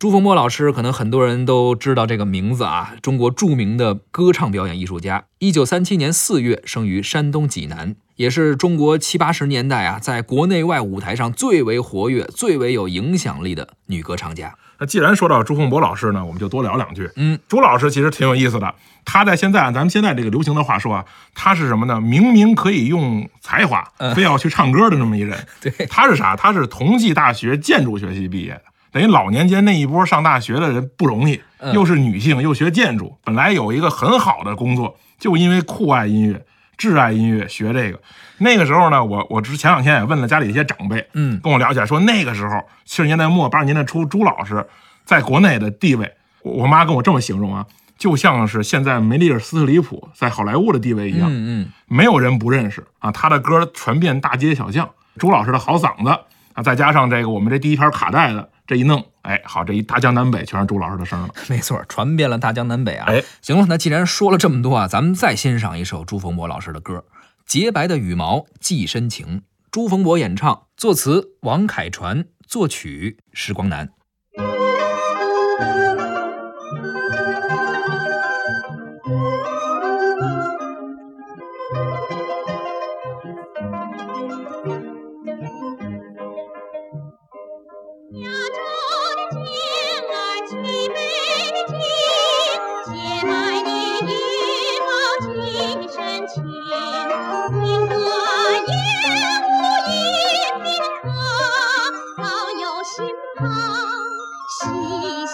朱逢波老师可能很多人都知道这个名字啊，中国著名的歌唱表演艺术家。一九三七年四月生于山东济南，也是中国七八十年代啊，在国内外舞台上最为活跃、最为有影响力的女歌唱家。那既然说到朱凤博老师呢，我们就多聊两句。嗯，朱老师其实挺有意思的，他在现在咱们现在这个流行的话说啊，他是什么呢？明明可以用才华，非要去唱歌的那么一人。对，他是啥？他是同济大学建筑学系毕业的。等于老年间那一波上大学的人不容易，又是女性又学建筑，本来有一个很好的工作，就因为酷爱音乐、挚爱音乐学这个。那个时候呢，我我之前两天也问了家里一些长辈，嗯，跟我聊起来说，那个时候七十年代末八十年代初，朱老师在国内的地位，我我妈跟我这么形容啊，就像是现在梅丽尔·斯特里普在好莱坞的地位一样，嗯嗯，没有人不认识啊，他的歌传遍大街小巷。朱老师的好嗓子啊，再加上这个我们这第一盘卡带的。这一弄，哎，好，这一大江南北全是朱老师的声了。没错，传遍了大江南北啊。哎，行了，那既然说了这么多啊，咱们再欣赏一首朱逢博老师的歌《洁白的羽毛寄深情》，朱逢博演唱，作词王凯传，作曲时光南。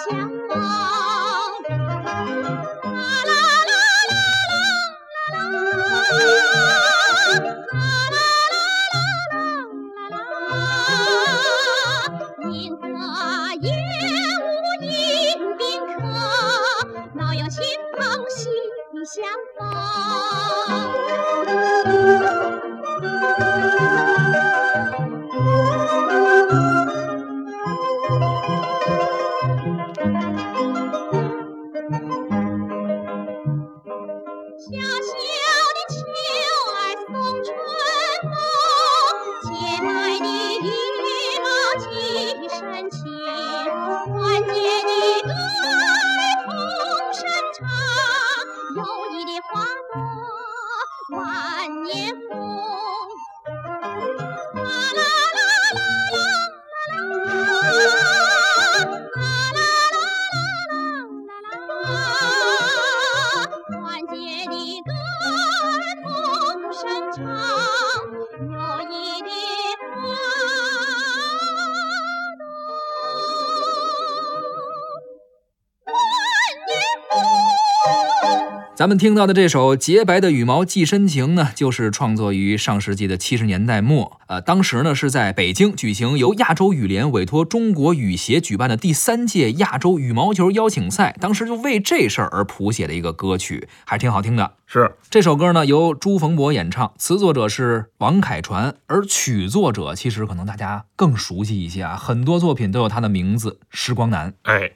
相逢。小小小小的秋儿送春风，洁白的羽毛寄深情，同咱们听到的这首《洁白的羽毛寄深情》呢，就是创作于上世纪的七十年代末。呃，当时呢是在北京举行由亚洲羽联委托中国羽协举办的第三届亚洲羽毛球邀请赛，当时就为这事儿而谱写的一个歌曲，还挺好听的。是这首歌呢由朱逢博演唱，词作者是王凯传，而曲作者其实可能大家更熟悉一些啊，很多作品都有他的名字——时光南。哎，